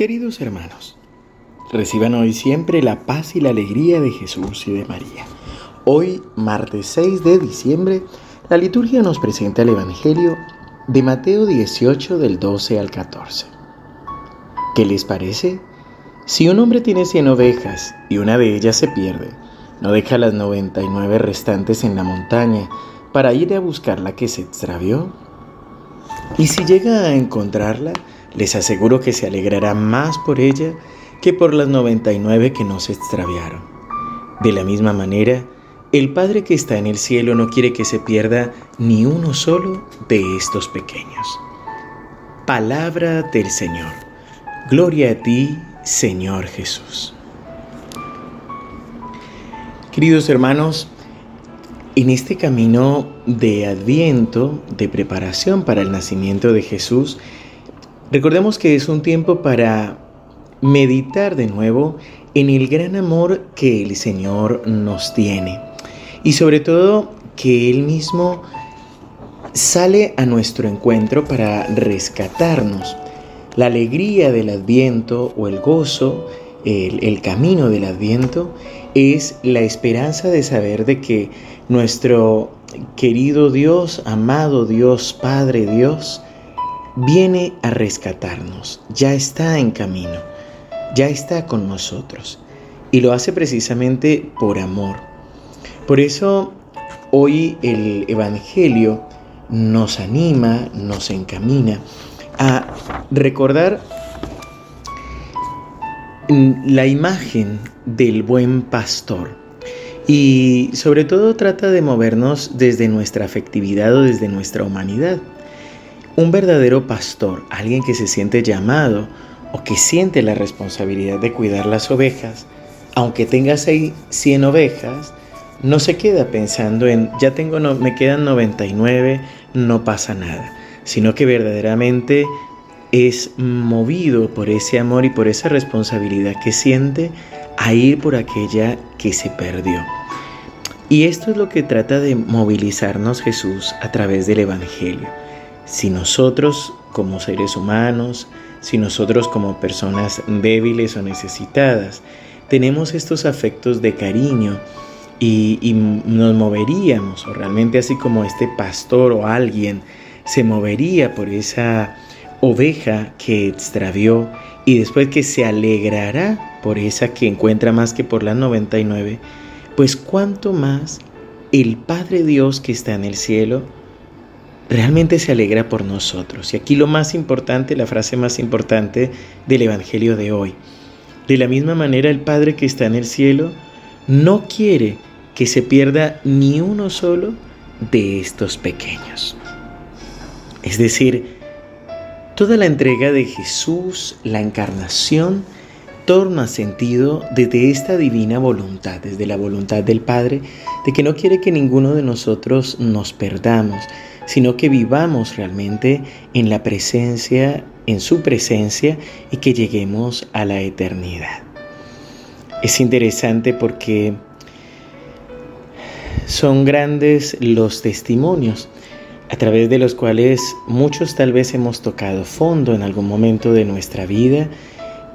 Queridos hermanos, reciban hoy siempre la paz y la alegría de Jesús y de María. Hoy, martes 6 de diciembre, la liturgia nos presenta el Evangelio de Mateo 18 del 12 al 14. ¿Qué les parece? Si un hombre tiene 100 ovejas y una de ellas se pierde, ¿no deja las 99 restantes en la montaña para ir a buscar la que se extravió? Y si llega a encontrarla, les aseguro que se alegrará más por ella que por las 99 que no se extraviaron. De la misma manera, el Padre que está en el cielo no quiere que se pierda ni uno solo de estos pequeños. Palabra del Señor. Gloria a ti, Señor Jesús. Queridos hermanos, en este camino de adviento, de preparación para el nacimiento de Jesús, Recordemos que es un tiempo para meditar de nuevo en el gran amor que el Señor nos tiene y sobre todo que Él mismo sale a nuestro encuentro para rescatarnos. La alegría del adviento o el gozo, el, camino del adviento, es la esperanza de saber de que nuestro querido Dios, amado Dios, Padre Dios, viene a rescatarnos, ya está en camino, ya está con nosotros y lo hace precisamente por amor. Por eso hoy el Evangelio nos anima, nos encamina a recordar la imagen del buen pastor y sobre todo trata de movernos desde nuestra afectividad o desde nuestra humanidad. Un verdadero pastor, alguien que se siente llamado o que siente la responsabilidad de cuidar las ovejas, aunque tenga 100 ovejas, no se queda pensando en ya tengo no, me quedan 99, no pasa nada, sino que verdaderamente es movido por ese amor y por esa responsabilidad que siente a ir por aquella que se perdió. Y esto es lo que trata de movilizarnos Jesús a través del Evangelio. Si nosotros como seres humanos, si nosotros como personas débiles o necesitadas, tenemos estos afectos de cariño y, nos moveríamos, o realmente así como este pastor o alguien se movería por esa oveja que extravió y después que se alegrará por esa que encuentra más que por las 99, pues cuánto más el Padre Dios que está en el cielo realmente se alegra por nosotros. Y aquí lo más importante, la frase más importante del Evangelio de hoy. De la misma manera el Padre que está en el cielo no quiere que se pierda ni uno solo de estos pequeños. Es decir, toda la entrega de Jesús, la encarnación, torna sentido desde esta divina voluntad, desde la voluntad del Padre, de que no quiere que ninguno de nosotros nos perdamos, sino que vivamos realmente en la presencia, en su presencia y que lleguemos a la eternidad. Es interesante porque son grandes los testimonios a través de los cuales muchos tal vez hemos tocado fondo en algún momento de nuestra vida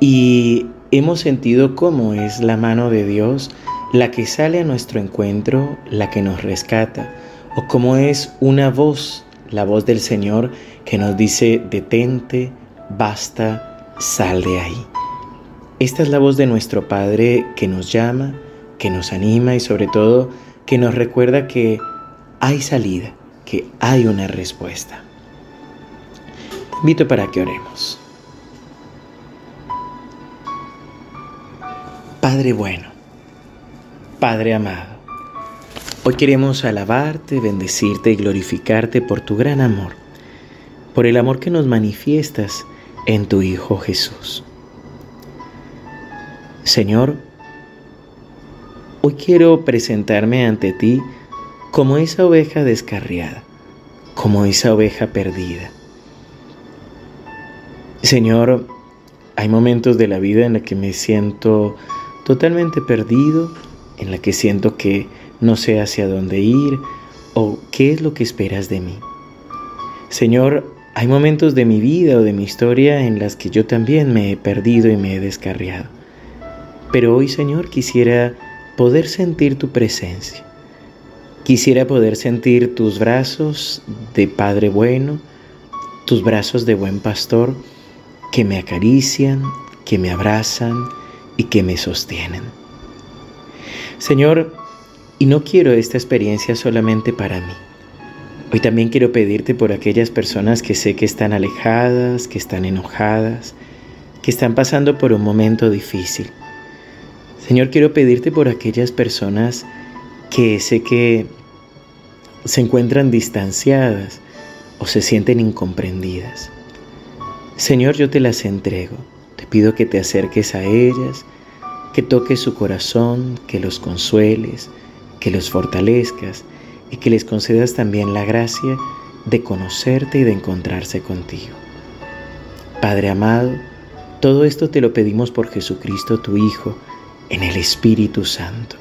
y hemos sentido cómo es la mano de Dios la que sale a nuestro encuentro, la que nos rescata, o cómo es una voz, la voz del Señor que nos dice, detente, basta, sal de ahí. Esta es la voz de nuestro Padre que nos llama, que nos anima y sobre todo que nos recuerda que hay salida, que hay una respuesta. Te invito para que oremos. Padre bueno, Padre amado, Hoy queremos alabarte, bendecirte y glorificarte por tu gran amor, por el amor que nos manifiestas en tu Hijo Jesús. Señor, hoy quiero presentarme ante ti como esa oveja descarriada, como esa oveja perdida. Señor, hay momentos de la vida en los que me siento totalmente perdido, en la que siento que no sé hacia dónde ir o qué es lo que esperas de mí. Señor, Hay momentos de mi vida o de mi historia en las que yo también me he perdido y me he descarriado. Pero hoy, Señor, quisiera poder sentir tu presencia. Quisiera poder sentir tus brazos de Padre bueno, tus brazos de buen pastor que me acarician, que me abrazan y que me sostienen. Señor, y no quiero esta experiencia solamente para mí. Hoy también quiero pedirte por aquellas personas que sé que están alejadas, que están enojadas, que están pasando por un momento difícil. Señor, quiero pedirte por aquellas personas que sé que se encuentran distanciadas o se sienten incomprendidas. Señor, yo te las entrego. Te pido que te acerques a ellas, que toques su corazón, que los consueles, que los fortalezcas y que les concedas también la gracia de conocerte y de encontrarse contigo. Padre amado, todo esto te lo pedimos por Jesucristo tu Hijo, en el Espíritu Santo.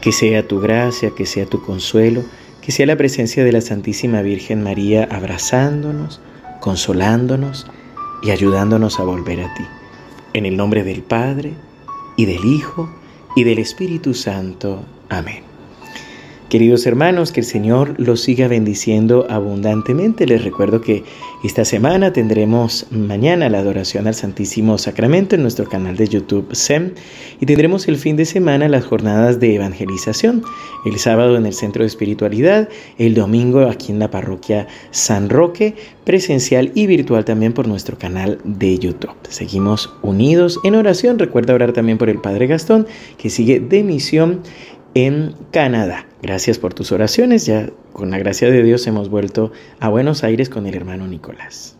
Que sea tu gracia, que sea tu consuelo, que sea la presencia de la Santísima Virgen María abrazándonos, consolándonos y ayudándonos a volver a ti. En el nombre del Padre, y del Hijo, y del Espíritu Santo. Amén. Queridos hermanos, que el Señor los siga bendiciendo abundantemente. Les recuerdo que esta semana tendremos mañana la adoración al Santísimo Sacramento en nuestro canal de YouTube SEM y tendremos el fin de semana las jornadas de evangelización, el sábado en el Centro de Espiritualidad, el domingo aquí en la parroquia San Roque, presencial y virtual también por nuestro canal de YouTube. Seguimos unidos en oración. Recuerda orar también por el Padre Gastón que sigue de misión en Canadá. Gracias por tus oraciones. Ya con la gracia de Dios hemos vuelto a Buenos Aires con el hermano Nicolás.